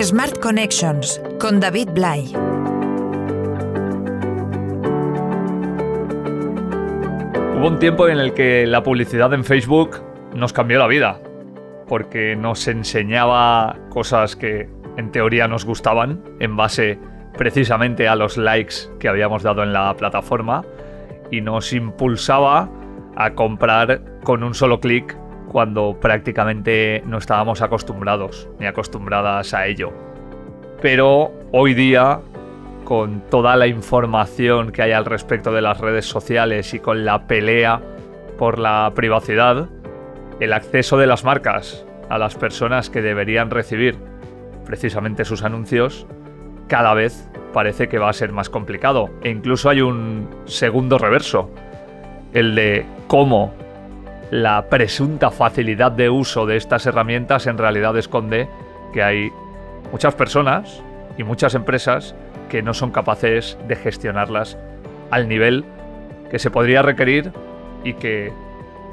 Smart Connections con David Bly. Hubo un tiempo en el que la publicidad en Facebook nos cambió la vida, porque nos enseñaba cosas que en teoría nos gustaban en base precisamente a los likes que habíamos dado en la plataforma y nos impulsaba a comprar con un solo clic cuando prácticamente no estábamos acostumbrados ni acostumbradas a ello. Pero hoy día, con toda la información que hay al respecto de las redes sociales y con la pelea por la privacidad, el acceso de las marcas a las personas que deberían recibir precisamente sus anuncios cada vez parece que va a ser más complicado. E incluso hay un segundo reverso, el de cómo la presunta facilidad de uso de estas herramientas en realidad esconde que hay muchas personas y muchas empresas que no son capaces de gestionarlas al nivel que se podría requerir y que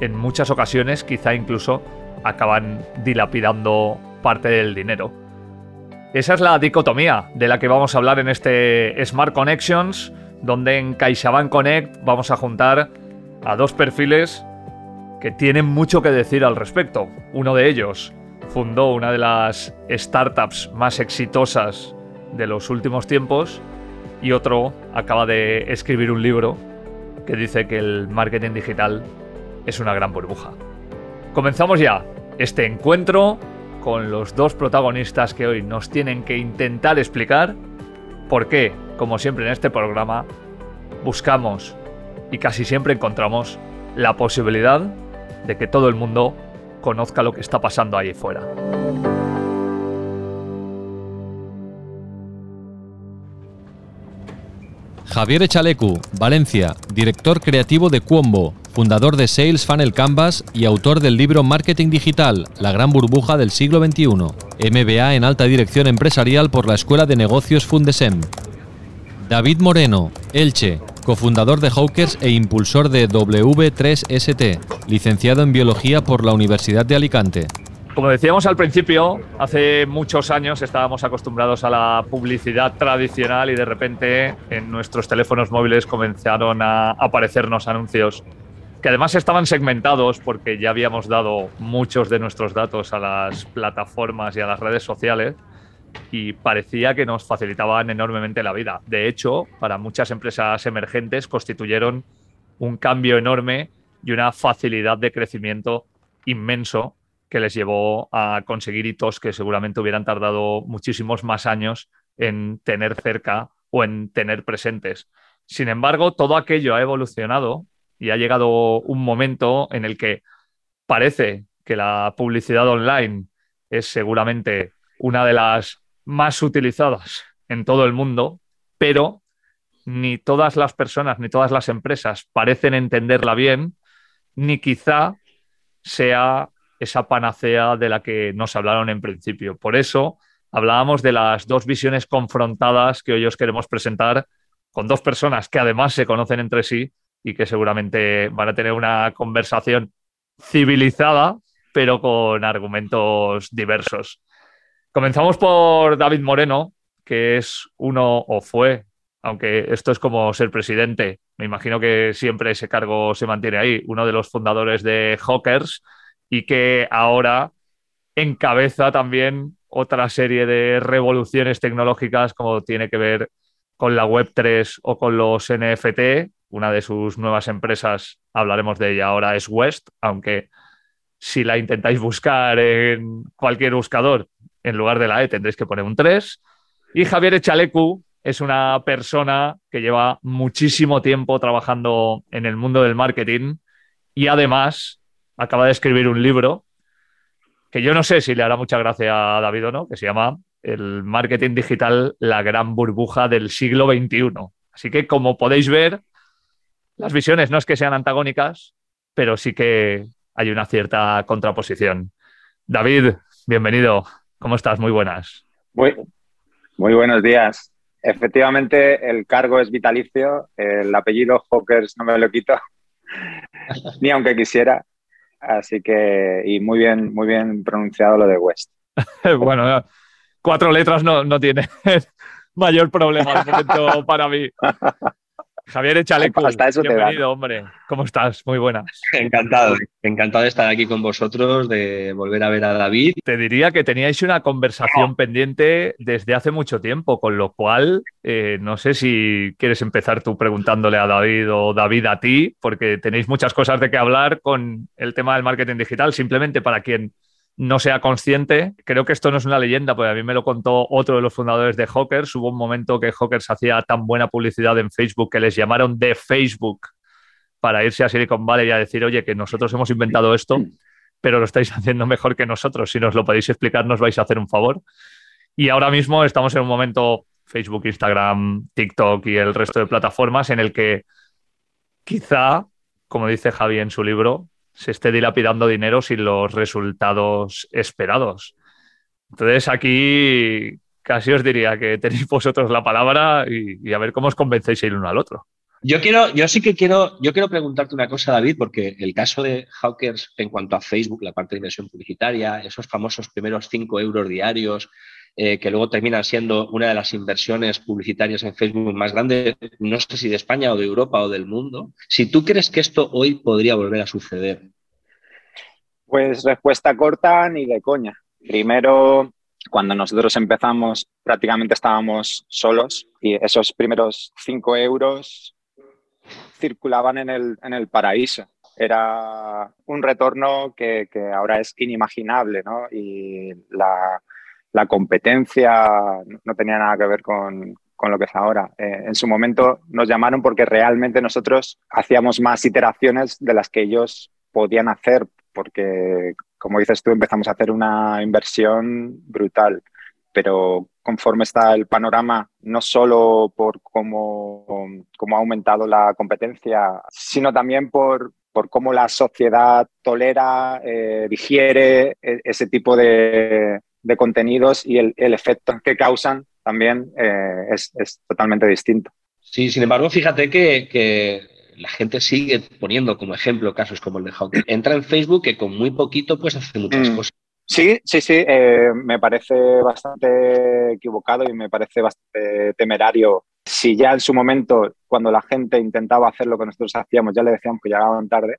en muchas ocasiones quizá incluso acaban dilapidando parte del dinero. Esa es la dicotomía de la que vamos a hablar en este Smart Connections, donde en CaixaBank Connect vamos a juntar a dos perfiles que tienen mucho que decir al respecto. Uno de ellos fundó una de las startups más exitosas de los últimos tiempos y otro acaba de escribir un libro que dice que el marketing digital es una gran burbuja. Comenzamos ya este encuentro con los dos protagonistas que hoy nos tienen que intentar explicar por qué, como siempre en este programa, buscamos y casi siempre encontramos la posibilidad de que todo el mundo conozca lo que está pasando ahí fuera. Javier Echalecu, Valencia, director creativo de Cuombo, fundador de Sales Funnel Canvas y autor del libro Marketing Digital, la gran burbuja del siglo XXI. MBA en alta dirección empresarial por la Escuela de Negocios Fundesem. David Moreno, Elche, cofundador de Hawkers e impulsor de W3ST, licenciado en Biología por la Universidad de Alicante. Como decíamos al principio, hace muchos años estábamos acostumbrados a la publicidad tradicional y de repente en nuestros teléfonos móviles comenzaron a aparecernos anuncios que además estaban segmentados porque ya habíamos dado muchos de nuestros datos a las plataformas y a las redes sociales y parecía que nos facilitaban enormemente la vida. De hecho, para muchas empresas emergentes constituyeron un cambio enorme y una facilidad de crecimiento inmenso que les llevó a conseguir hitos que seguramente hubieran tardado muchísimos más años en tener cerca o en tener presentes. Sin embargo, todo aquello ha evolucionado y ha llegado un momento en el que parece que la publicidad online es seguramente una de las más utilizadas en todo el mundo, pero ni todas las personas ni todas las empresas parecen entenderla bien, ni quizá sea esa panacea de la que nos hablaron en principio. Por eso hablábamos de las dos visiones confrontadas que hoy os queremos presentar con dos personas que además se conocen entre sí y que seguramente van a tener una conversación civilizada, pero con argumentos diversos. Comenzamos por David Moreno, que es uno o fue, aunque esto es como ser presidente, me imagino que siempre ese cargo se mantiene ahí, uno de los fundadores de Hawkers y que ahora encabeza también otra serie de revoluciones tecnológicas como tiene que ver con la Web3 o con los NFT. Una de sus nuevas empresas, hablaremos de ella ahora, es West, aunque si la intentáis buscar en cualquier buscador, en lugar de la E tendréis que poner un 3. Y Javier Echalecu es una persona que lleva muchísimo tiempo trabajando en el mundo del marketing y además acaba de escribir un libro que yo no sé si le hará mucha gracia a David o no, que se llama El marketing digital, la gran burbuja del siglo XXI. Así que como podéis ver, las visiones no es que sean antagónicas, pero sí que hay una cierta contraposición. David, bienvenido. ¿Cómo estás? Muy buenas. Muy, muy buenos días. Efectivamente, el cargo es vitalicio, el apellido Hawkers no me lo quito, ni aunque quisiera. Así que, y muy bien, muy bien pronunciado lo de West. bueno, cuatro letras no, no tiene mayor problema momento para mí. Javier Echalecu, bienvenido, hombre. ¿Cómo estás? Muy buenas. Encantado, encantado de estar aquí con vosotros, de volver a ver a David. Te diría que teníais una conversación pendiente desde hace mucho tiempo, con lo cual eh, no sé si quieres empezar tú preguntándole a David o David a ti, porque tenéis muchas cosas de qué hablar con el tema del marketing digital, simplemente para quien no sea consciente. Creo que esto no es una leyenda, porque a mí me lo contó otro de los fundadores de Hawkers. Hubo un momento que Hawkers hacía tan buena publicidad en Facebook que les llamaron de Facebook para irse a Silicon Valley y a decir, oye, que nosotros hemos inventado esto, pero lo estáis haciendo mejor que nosotros. Si nos lo podéis explicar, nos vais a hacer un favor. Y ahora mismo estamos en un momento, Facebook, Instagram, TikTok y el resto de plataformas, en el que quizá, como dice Javi en su libro, se esté dilapidando dinero sin los resultados esperados. Entonces aquí casi os diría que tenéis vosotros la palabra y, a ver cómo os convencéis el uno al otro. Yo quiero, yo sí que quiero, yo quiero preguntarte una cosa, David, porque el caso de Hawkers en cuanto a Facebook, la parte de inversión publicitaria, esos famosos primeros cinco euros diarios, eh, que luego terminan siendo una de las inversiones publicitarias en Facebook más grandes, no sé si de España o de Europa o del mundo. Si tú crees que esto hoy podría volver a suceder. Pues respuesta corta ni de coña. Primero, cuando nosotros empezamos, prácticamente estábamos solos y esos primeros cinco euros circulaban en el, en el paraíso era un retorno que, que, ahora es inimaginable, ¿no? Y la, la competencia no tenía nada que ver con, con lo que es ahora. Eh, en su momento nos llamaron porque realmente nosotros hacíamos más iteraciones de las que ellos podían hacer, porque, como dices tú, empezamos a hacer una inversión brutal, pero conforme está el panorama, no solo por cómo, cómo ha aumentado la competencia, sino también por, por cómo la sociedad tolera, eh, digiere e, ese tipo de, de contenidos y el, efecto que causan también eh, es, totalmente distinto. Sí, sin embargo, fíjate que, la gente sigue poniendo como ejemplo casos como el de Hawking. Entra en Facebook que con muy poquito pues hace muchas mm. cosas. Sí, sí, sí, eh, me parece bastante equivocado y me parece bastante temerario. Si ya en su momento, cuando la gente intentaba hacer lo que nosotros hacíamos, ya le decíamos que llegaban tarde,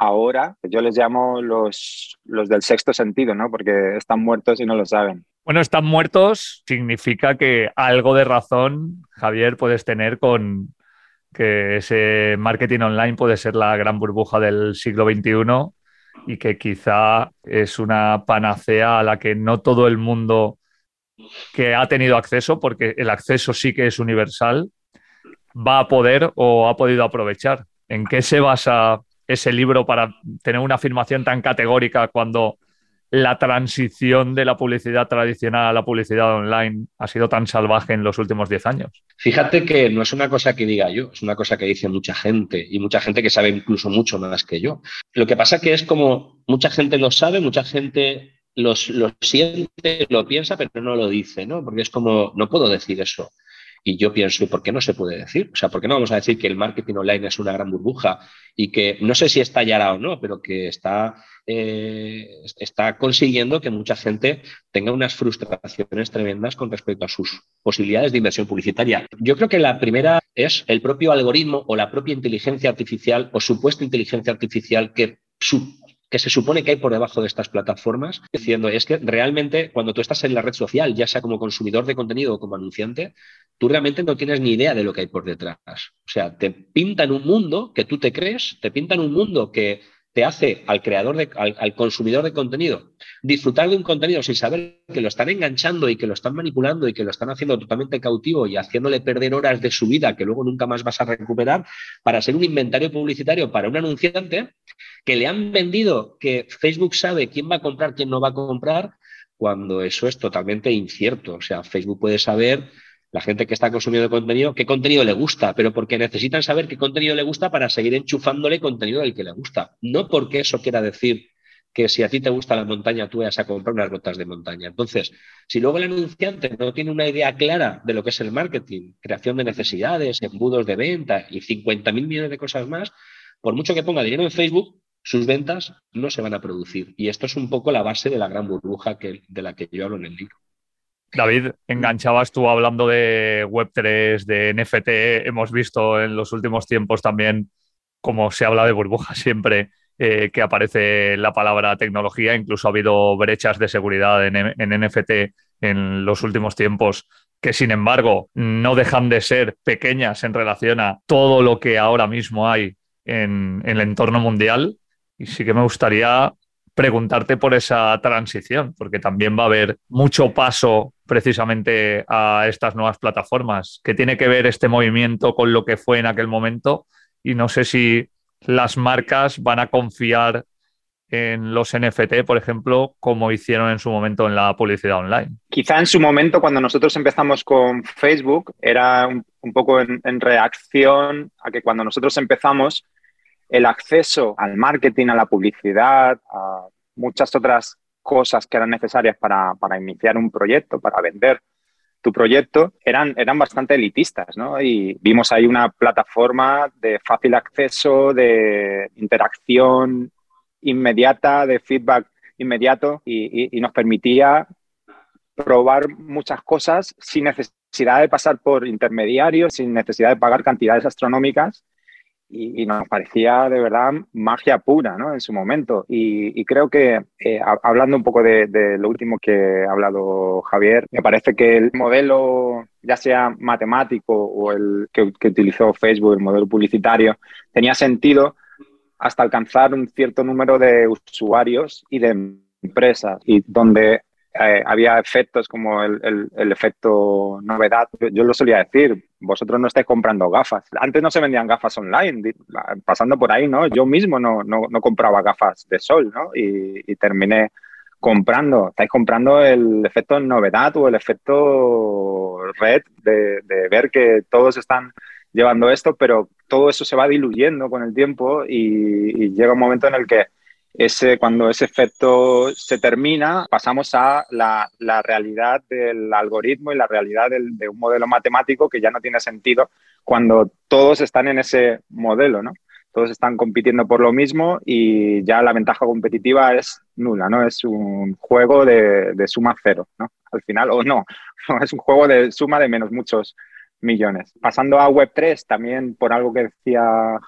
ahora yo les llamo los, los del sexto sentido, ¿no? Porque están muertos y no lo saben. Bueno, están muertos significa que algo de razón, Javier, puedes tener con que ese marketing online puede ser la gran burbuja del siglo XXI y que quizá es una panacea a la que no todo el mundo que ha tenido acceso, porque el acceso sí que es universal, va a poder o ha podido aprovechar. ¿En qué se basa ese libro para tener una afirmación tan categórica cuando la transición de la publicidad tradicional a la publicidad online ha sido tan salvaje en los últimos 10 años? Fíjate que no es una cosa que diga yo, es una cosa que dice mucha gente y mucha gente que sabe incluso mucho más que yo. Lo que pasa que es como mucha gente lo sabe, mucha gente lo siente, lo piensa, pero no lo dice, ¿no? Porque es como, no puedo decir eso. Y yo pienso, ¿por qué no se puede decir? O sea, ¿por qué no vamos a decir que el marketing online es una gran burbuja y que no sé si estallará o no, pero que está, eh, está consiguiendo que mucha gente tenga unas frustraciones tremendas con respecto a sus posibilidades de inversión publicitaria? Yo creo que la primera es el propio algoritmo o la propia inteligencia artificial o supuesta inteligencia artificial que que se supone que hay por debajo de estas plataformas, diciendo es que realmente cuando tú estás en la red social, ya sea como consumidor de contenido o como anunciante, tú realmente no tienes ni idea de lo que hay por detrás. O sea, te pintan un mundo que tú te crees, te pintan un mundo que te hace al creador, de, al, consumidor de contenido, disfrutar de un contenido sin saber que lo están enganchando y que lo están manipulando y que lo están haciendo totalmente cautivo y haciéndole perder horas de su vida que luego nunca más vas a recuperar para ser un inventario publicitario para un anunciante que le han vendido que Facebook sabe quién va a comprar, quién no va a comprar, cuando eso es totalmente incierto. O sea, Facebook puede saber la gente que está consumiendo contenido, qué contenido le gusta, pero porque necesitan saber qué contenido le gusta para seguir enchufándole contenido del que le gusta. No porque eso quiera decir que si a ti te gusta la montaña, tú vayas a comprar unas botas de montaña. Entonces, si luego el anunciante no tiene una idea clara de lo que es el marketing, creación de necesidades, embudos de venta y 50 mil millones de cosas más, por mucho que ponga dinero en Facebook, sus ventas no se van a producir. Y esto es un poco la base de la gran burbuja que, de la que yo hablo en el libro. David, enganchabas tú hablando de Web3, de NFT. Hemos visto en los últimos tiempos también cómo se habla de burbujas siempre eh, que aparece la palabra tecnología. Incluso ha habido brechas de seguridad en, en NFT en los últimos tiempos que sin embargo no dejan de ser pequeñas en relación a todo lo que ahora mismo hay en, el entorno mundial. Y sí que me gustaría preguntarte por esa transición, porque también va a haber mucho paso precisamente a estas nuevas plataformas. ¿Qué tiene que ver este movimiento con lo que fue en aquel momento? Y no sé si las marcas van a confiar en los NFT, por ejemplo, como hicieron en su momento en la publicidad online? Quizá en su momento, cuando nosotros empezamos con Facebook, era un, poco en, reacción a que cuando nosotros empezamos, el acceso al marketing, a la publicidad, a muchas otras cosas que eran necesarias para, iniciar un proyecto, para vender tu proyecto, eran, eran bastante elitistas, ¿no? Y vimos ahí una plataforma de fácil acceso, de interacción inmediata, de feedback inmediato y, nos permitía probar muchas cosas sin necesidad de pasar por intermediarios, sin necesidad de pagar cantidades astronómicas y, nos parecía de verdad magia pura ¿no? en su momento. Y, creo que, eh, hablando un poco de, lo último que ha hablado Javier, me parece que el modelo, ya sea matemático o el que, que utilizó Facebook, el modelo publicitario, tenía sentido hasta alcanzar un cierto número de usuarios y de empresas, y donde eh, había efectos como el, efecto novedad. Yo, lo solía decir, vosotros no estáis comprando gafas. Antes no se vendían gafas online, pasando por ahí, ¿no? Yo mismo no, no, compraba gafas de sol, ¿no? Y, terminé comprando, estáis comprando el efecto novedad o el efecto red de ver que todos están llevando esto, pero todo eso se va diluyendo con el tiempo y, llega un momento en el que ese, cuando ese efecto se termina, pasamos a la, realidad del algoritmo y la realidad de un modelo matemático que ya no tiene sentido cuando todos están en ese modelo, ¿no? Todos están compitiendo por lo mismo y ya la ventaja competitiva es nula, ¿no? Es un juego de, de suma cero, ¿no? Al final, o no, es un juego de suma de menos muchos millones. Pasando a Web3, también por algo que decía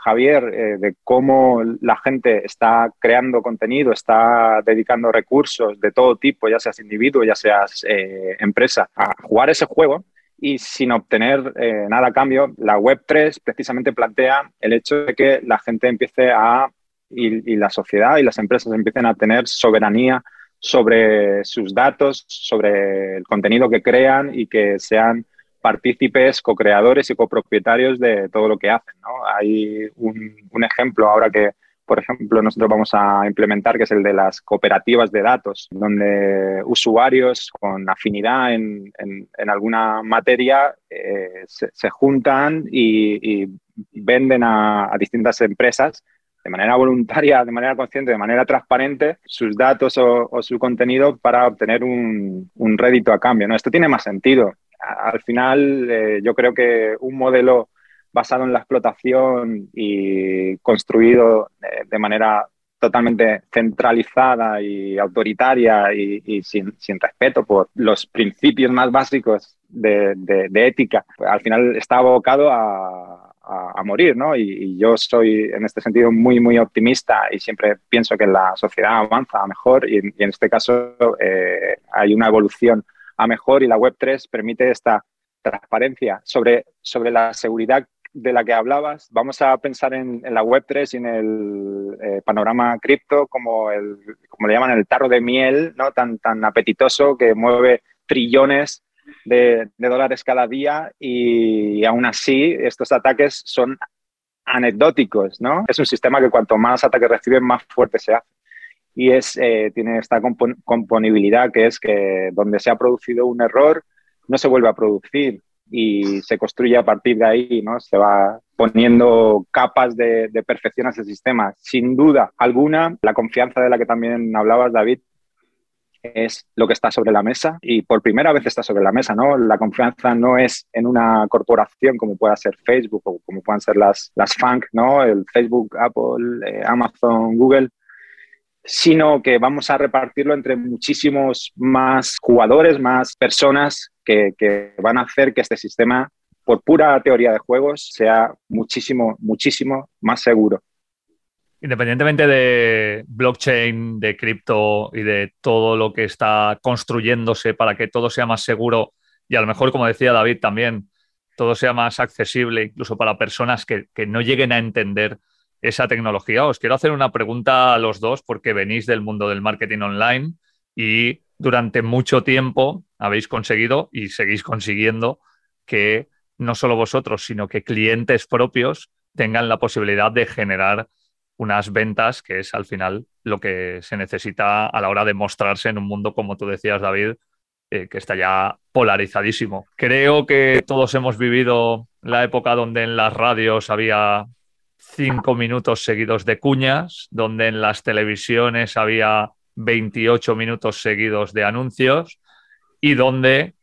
Javier, eh, de cómo la gente está creando contenido, está dedicando recursos de todo tipo, ya seas individuo, ya seas eh, empresa, a jugar ese juego y sin obtener eh, nada a cambio, la Web3 precisamente plantea el hecho de que la gente empiece a, y, y la sociedad y las empresas empiecen a tener soberanía sobre sus datos, sobre el contenido que crean y que sean partícipes, co-creadores y copropietarios de todo lo que hacen. Hay un, ejemplo ahora que, por ejemplo, nosotros vamos a implementar, que es el de las cooperativas de datos, donde usuarios con afinidad en, alguna materia eh, se, juntan y, venden a, distintas empresas de manera voluntaria, de manera consciente, de manera transparente, sus datos o, su contenido para obtener un, un rédito a cambio. ¿no? Esto tiene más sentido al final eh, yo creo que un modelo basado en la explotación y construido eh, de manera totalmente centralizada y autoritaria y, sin, respeto por los principios más básicos de, ética, pues al final está abocado a, morir, ¿no? Y, yo soy en este sentido muy, muy optimista y siempre pienso que la sociedad avanza mejor y, en este caso eh, hay una evolución a mejor y la Web3 permite esta transparencia sobre, sobre la seguridad de la que hablabas. Vamos a pensar en, la Web3 y en el eh, panorama cripto como, el, como le llaman el tarro de miel, ¿no? tan, tan apetitoso que mueve trillones de, dólares cada día y, aún así estos ataques son anecdóticos. ¿no? Es un sistema que cuanto más ataques reciben, más fuerte se hace y es, eh, tiene esta componibilidad que es que donde se ha producido un error no se vuelve a producir y se construye a partir de ahí, ¿no? Se va poniendo capas de, perfección a ese sistema. Sin duda alguna, la confianza de la que también hablabas, David, es lo que está sobre la mesa y por primera vez está sobre la mesa, ¿no? La confianza no es en una corporación como pueda ser Facebook o como puedan ser las, las ¿no? El Facebook, Apple, eh, Amazon, Google, sino que vamos a repartirlo entre muchísimos más jugadores, más personas que, que van a hacer que este sistema, por pura teoría de juegos, sea muchísimo, muchísimo más seguro. Independientemente de blockchain, de cripto y de todo lo que está construyéndose para que todo sea más seguro y a lo mejor, como decía David, también todo sea más accesible, incluso para personas que, que no lleguen a entender esa tecnología. Os quiero hacer una pregunta a los dos porque venís del mundo del marketing online y durante mucho tiempo habéis conseguido y seguís consiguiendo que no solo vosotros, sino que clientes propios tengan la posibilidad de generar unas ventas, que es al final lo que se necesita a la hora de mostrarse en un mundo, como tú decías, David, eh, que está ya polarizadísimo. Creo que todos hemos vivido la época donde en las radios había cinco minutos seguidos de cuñas, donde en las televisiones había 28 minutos seguidos de anuncios y donde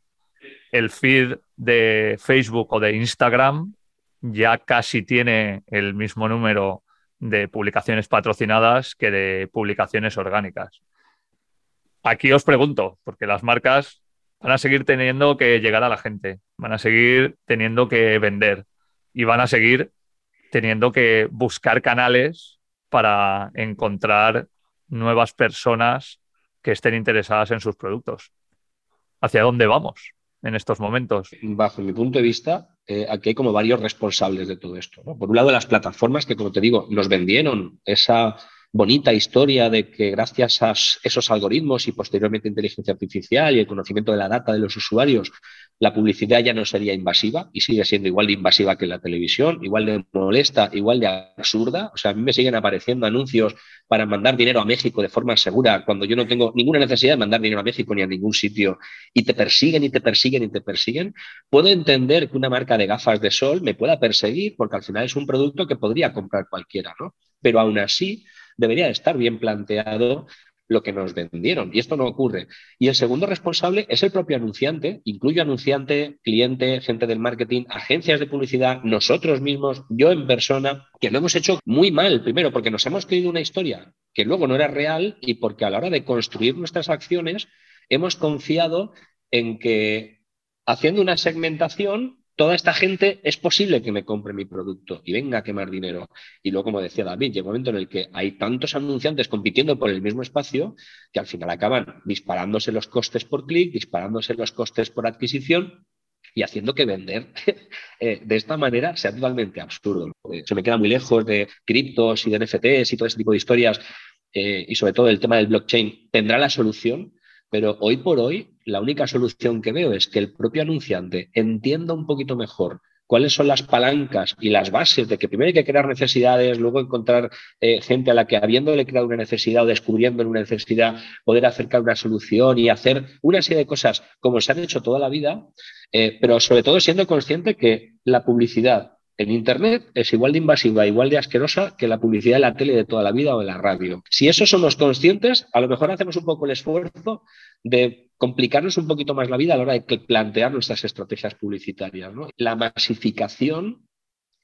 el feed de Facebook o de Instagram ya casi tiene el mismo número de publicaciones patrocinadas que de publicaciones orgánicas. Aquí os pregunto, porque las marcas van a seguir teniendo que llegar a la gente, van a seguir teniendo que vender y van a seguir teniendo que buscar canales para encontrar nuevas personas que estén interesadas en sus productos. ¿Hacia dónde vamos en estos momentos? Bajo mi punto de vista, eh, aquí hay como varios responsables de todo esto. Por un lado, las plataformas que, como te digo, nos vendieron esa bonita historia de que gracias a esos algoritmos y posteriormente inteligencia artificial y el conocimiento de la data de los usuarios, la publicidad ya no sería invasiva y sigue siendo igual de invasiva que la televisión, igual de molesta, igual de absurda. O sea, a mí me siguen apareciendo anuncios para mandar dinero a México de forma segura cuando yo no tengo ninguna necesidad de mandar dinero a México ni a ningún sitio y te persiguen y te persiguen y te persiguen. Puedo entender que una marca de gafas de sol me pueda perseguir porque al final es un producto que podría comprar cualquiera, ¿no? Pero aún así, debería estar bien planteado lo que nos vendieron. Y esto no ocurre. Y el segundo responsable es el propio anunciante, incluyo anunciante, cliente, gente del marketing, agencias de publicidad, nosotros mismos, yo en persona, que lo hemos hecho muy mal, primero porque nos hemos creído una historia que luego no era real y porque a la hora de construir nuestras acciones hemos confiado en que haciendo una segmentación toda esta gente es posible que me compre mi producto y venga a quemar dinero. Y luego, como decía David, llega un momento en el que hay tantos anunciantes compitiendo por el mismo espacio que al final acaban disparándose los costes por clic, disparándose los costes por adquisición y haciendo que vender eh, de esta manera sea totalmente absurdo. Se me queda muy lejos de criptos y de NFTs y todo ese tipo de historias eh, y sobre todo el tema del blockchain. ¿Tendrá la solución? Pero hoy por hoy, la única solución que veo es que el propio anunciante entienda un poquito mejor cuáles son las palancas y las bases de que primero hay que crear necesidades, luego encontrar eh, gente a la que habiéndole creado una necesidad o descubriendo una necesidad, poder acercar una solución y hacer una serie de cosas como se han hecho toda la vida, eh, pero sobre todo siendo consciente que la publicidad en Internet es igual de invasiva, igual de asquerosa que la publicidad de la tele de toda la vida o de la radio. Si eso somos conscientes, a lo mejor hacemos un poco el esfuerzo de complicarnos un poquito más la vida a la hora de plantear nuestras estrategias publicitarias. La masificación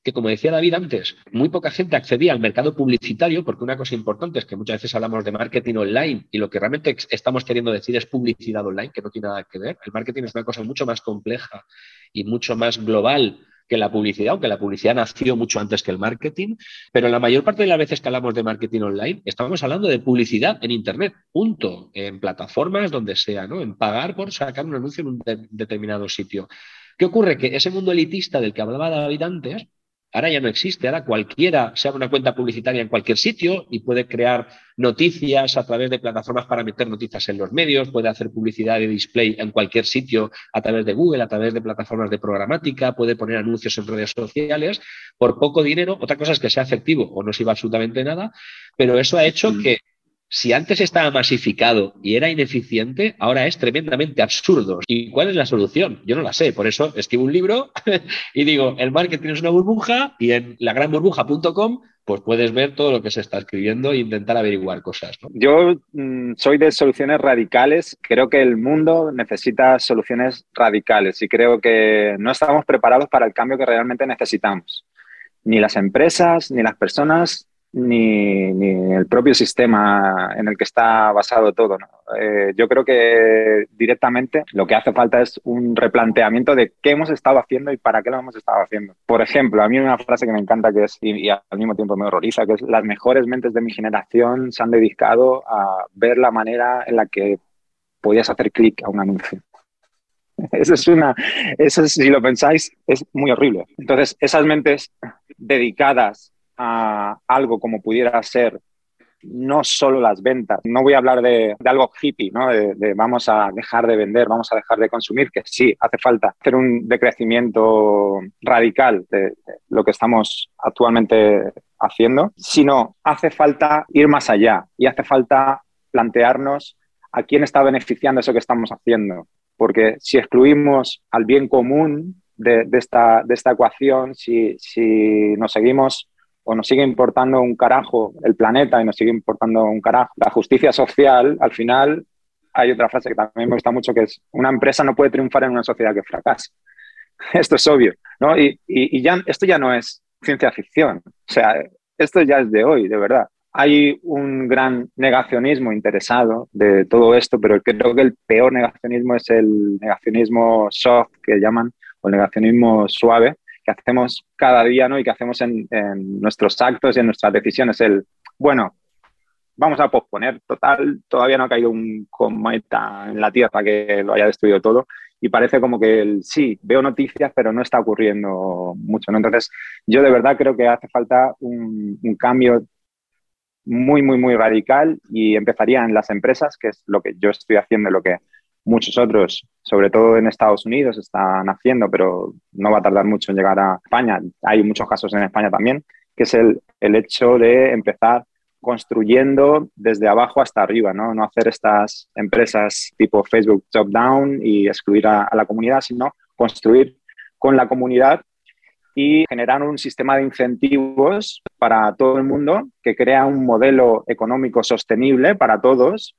que como decía David antes, muy poca gente accedía al mercado publicitario, porque una cosa importante es que muchas veces hablamos de marketing online y lo que realmente estamos queriendo decir es publicidad online, que no tiene nada que ver. El marketing es una cosa mucho más compleja y mucho más global que la publicidad, aunque la publicidad nació mucho antes que el marketing, pero la mayor parte de las veces que hablamos de marketing online, estamos hablando de publicidad en Internet, punto, en plataformas donde sea, ¿no? En pagar por sacar un anuncio en un determinado sitio. ¿Qué ocurre? Que ese mundo elitista del que hablaba David antes, Ahora ya no existe, ahora cualquiera se abre una cuenta publicitaria en cualquier sitio y puede crear noticias a través de plataformas para meter noticias en los medios, puede hacer publicidad de display en cualquier sitio a través de Google, a través de plataformas de programática, puede poner anuncios en redes sociales por poco dinero. Otra cosa es que sea efectivo o no sirva absolutamente nada, pero eso ha hecho que si antes estaba masificado y era ineficiente, ahora es tremendamente absurdo. ¿Y cuál es la solución? Yo no la sé. Por eso escribo un libro y digo, el marketing es una burbuja y en lagranburbuja.com pues puedes ver todo lo que se está escribiendo e intentar averiguar cosas. Yo mm, soy de soluciones radicales. Creo que el mundo necesita soluciones radicales y creo que no estamos preparados para el cambio que realmente necesitamos. Ni las empresas, ni las personas, ni, ni, el propio sistema en el que está basado todo. Eh, yo creo que directamente lo que hace falta es un replanteamiento de qué hemos estado haciendo y para qué lo hemos estado haciendo. Por ejemplo, a mí una frase que me encanta que es, y, al mismo tiempo me horroriza, que es las mejores mentes de mi generación se han dedicado a ver la manera en la que podías hacer clic a un anuncio. Eso es una, eso si lo pensáis, es muy horrible. Entonces, esas mentes dedicadas a algo como pudiera ser no solo las ventas. No voy a hablar de, algo hippie, ¿no? De, vamos a dejar de vender, vamos a dejar de consumir, que sí, hace falta hacer un decrecimiento radical de, lo que estamos actualmente haciendo, sino hace falta ir más allá y hace falta plantearnos a quién está beneficiando eso que estamos haciendo. Porque si excluimos al bien común de, esta, de esta ecuación, si, si nos seguimos o nos sigue importando un carajo el planeta y nos sigue importando un carajo la justicia social, al final hay otra frase que también me gusta mucho que es una empresa no puede triunfar en una sociedad que fracasa. Esto es obvio, ¿no? Y, y, esto ya no es ciencia ficción, o sea, esto ya es de hoy, de verdad. Hay un gran negacionismo interesado de todo esto, pero creo que el peor negacionismo es el negacionismo soft, que llaman, o el negacionismo suave, que hacemos cada día ¿no? y que hacemos en, nuestros actos y en nuestras decisiones. El, bueno, vamos a posponer, total, todavía no ha caído un cometa en la Tierra que lo haya destruido todo y parece como que el, sí, veo noticias, pero no está ocurriendo mucho. ¿no? Entonces, yo de verdad creo que hace falta un, un cambio muy, muy, muy radical y empezaría en las empresas, que es lo que yo estoy haciendo, lo que muchos otros, sobre todo en Estados Unidos, están haciendo, pero no va a tardar mucho en llegar a España. Hay muchos casos en España también, que es el, el hecho de empezar construyendo desde abajo hasta arriba, ¿no? No hacer estas empresas tipo Facebook top down y excluir a, a la comunidad, sino construir con la comunidad y generar un sistema de incentivos para todo el mundo que crea un modelo económico sostenible para todos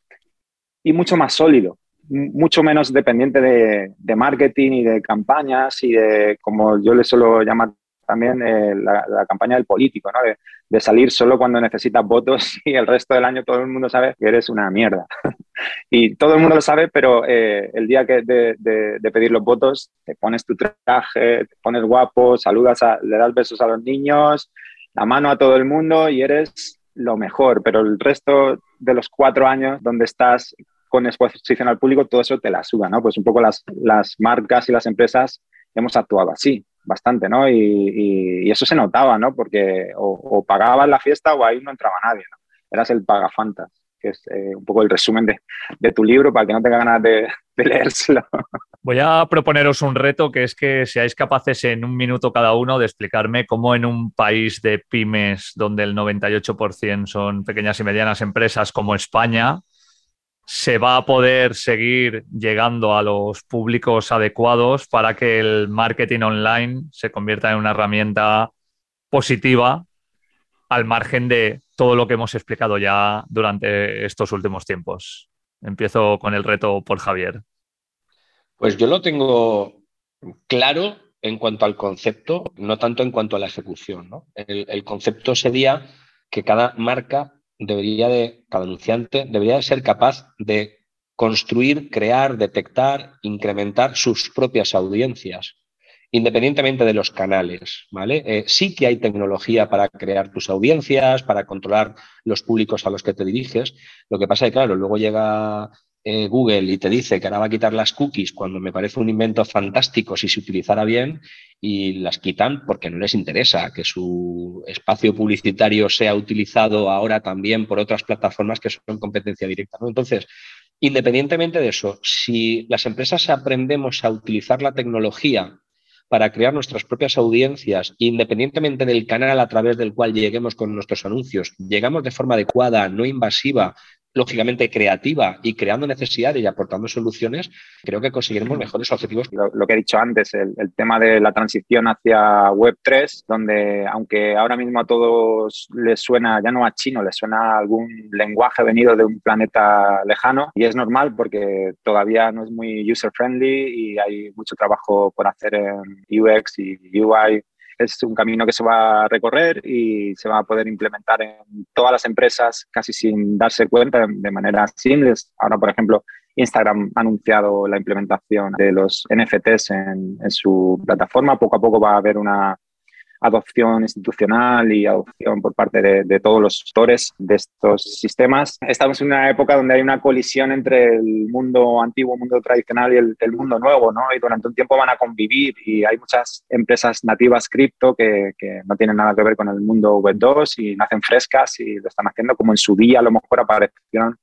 y mucho más sólido mucho menos dependiente de, marketing y de campañas y de, como yo le suelo llamar también, eh, la, campaña del político. De, salir solo cuando necesitas votos y el resto del año todo el mundo sabe que eres una mierda. y todo el mundo lo sabe, pero eh, el día que de, pedir los votos, te pones tu traje, te pones guapo, saludas, le das besos a los niños, la mano a todo el mundo y eres lo mejor, pero el resto de los cuatro años donde estás con exposición al público, todo eso te la suda, ¿no? Pues un poco las, las marcas y las empresas hemos actuado así, bastante, ¿no? Y, eso se notaba, ¿no? Porque o, pagabas la fiesta o ahí no entraba nadie, ¿no? Eras el pagafantas, que es eh, un poco el resumen de, de, tu libro para que no tenga ganas de, de leérselo. Voy a proponeros un reto que es que seáis capaces en un minuto cada uno de explicarme cómo en un país de pymes donde el 98% son pequeñas y medianas empresas como España, se va a poder seguir llegando a los públicos adecuados para que el marketing online se convierta en una herramienta positiva al margen de todo lo que hemos explicado ya durante estos últimos tiempos. Empiezo con el reto por Javier. Pues yo lo tengo claro en cuanto al concepto, no tanto en cuanto a la ejecución. El, el concepto sería que cada marca debería de, cada anunciante debería de ser capaz de construir, crear, detectar, incrementar sus propias audiencias, independientemente de los canales, ¿vale? Eh, sí que hay tecnología para crear tus audiencias, para controlar los públicos a los que te diriges. Lo que pasa es que, claro, luego llega eh, Google y te dice que ahora va a quitar las cookies cuando me parece un invento fantástico si se utilizara bien y las quitan porque no les interesa que su espacio publicitario sea utilizado ahora también por otras plataformas que son competencia directa. Entonces, independientemente de eso, si las empresas aprendemos a utilizar la tecnología para crear nuestras propias audiencias, independientemente del canal a través del cual lleguemos con nuestros anuncios, llegamos de forma adecuada, no invasiva lógicamente creativa y creando necesidades y aportando soluciones, creo que conseguiremos mejores objetivos. Lo, que he dicho antes, el, tema de la transición hacia Web3, donde aunque ahora mismo a todos les suena, ya no a chino, les suena algún lenguaje venido de un planeta lejano y es normal porque todavía no es muy user-friendly y hay mucho trabajo por hacer en UX y UI es un camino que se va a recorrer y se va a poder implementar en todas las empresas casi sin darse cuenta de manera simple. Ahora, por ejemplo, Instagram ha anunciado la implementación de los NFTs en, en su plataforma. Poco a poco va a haber una adopción institucional y adopción por parte de, todos los gestores de estos sistemas. Estamos en una época donde hay una colisión entre el mundo antiguo, el mundo tradicional y el, mundo nuevo, ¿no? Y durante un tiempo van a convivir y hay muchas empresas nativas cripto que, que no tienen nada que ver con el mundo Web 2 y nacen frescas y lo están haciendo como en su día a lo mejor aparecieron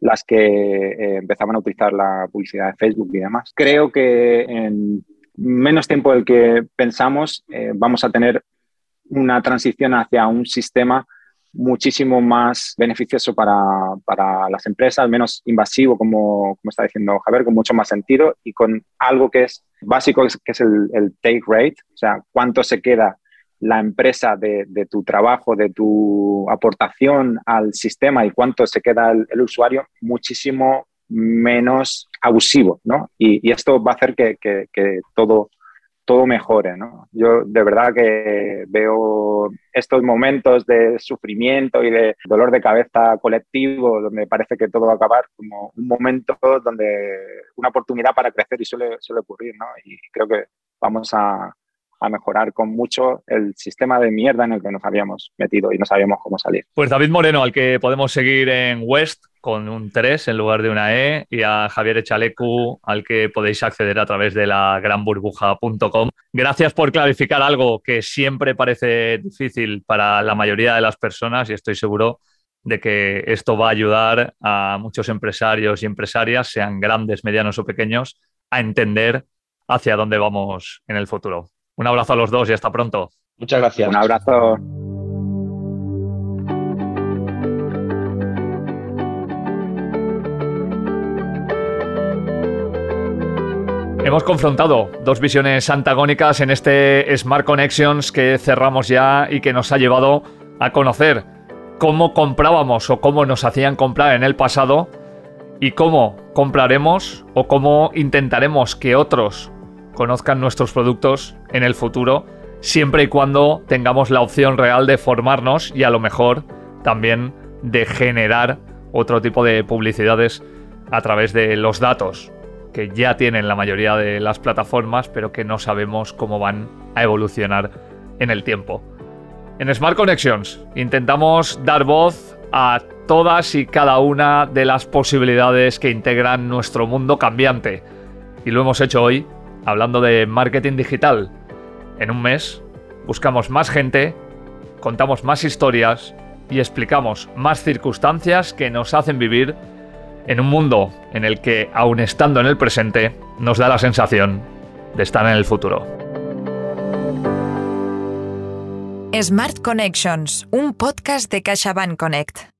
las que eh, empezaban a utilizar la publicidad de Facebook y demás. Creo que en menos tiempo del que pensamos, eh, vamos a tener una transición hacia un sistema muchísimo más beneficioso para, para, las empresas, menos invasivo, como, como está diciendo Javier, con mucho más sentido y con algo que es básico, que es el, take rate, o sea, cuánto se queda la empresa de, de, tu trabajo, de tu aportación al sistema y cuánto se queda el, el usuario, muchísimo menos abusivo, ¿no? Y, esto va a hacer que, todo, todo mejore, ¿no? Yo de verdad que veo estos momentos de sufrimiento y de dolor de cabeza colectivo, donde parece que todo va a acabar, como un momento donde una oportunidad para crecer y suele, suele ocurrir, ¿no? Y creo que vamos a, a mejorar con mucho el sistema de mierda en el que nos habíamos metido y no sabíamos cómo salir. Pues David Moreno, al que podemos seguir en West con un 3 en lugar de una E, y a Javier Echalecu, al que podéis acceder a través de la granburbuja.com. Gracias por clarificar algo que siempre parece difícil para la mayoría de las personas y estoy seguro de que esto va a ayudar a muchos empresarios y empresarias, sean grandes, medianos o pequeños, a entender hacia dónde vamos en el futuro. Un abrazo a los dos y hasta pronto. Muchas gracias. Un abrazo. Hemos confrontado dos visiones antagónicas en este Smart Connections que cerramos ya y que nos ha llevado a conocer cómo comprábamos o cómo nos hacían comprar en el pasado y cómo compraremos o cómo intentaremos que otros conozcan nuestros productos en el futuro, siempre y cuando tengamos la opción real de formarnos y a lo mejor también de generar otro tipo de publicidades a través de los datos que ya tienen la mayoría de las plataformas, pero que no sabemos cómo van a evolucionar en el tiempo. En Smart Connections intentamos dar voz a todas y cada una de las posibilidades que integran nuestro mundo cambiante. Y lo hemos hecho hoy hablando de marketing digital. En un mes buscamos más gente, contamos más historias y explicamos más circunstancias que nos hacen vivir en un mundo en el que, aun estando en el presente, nos da la sensación de estar en el futuro. Smart Connections, un podcast de CaixaBank Connect.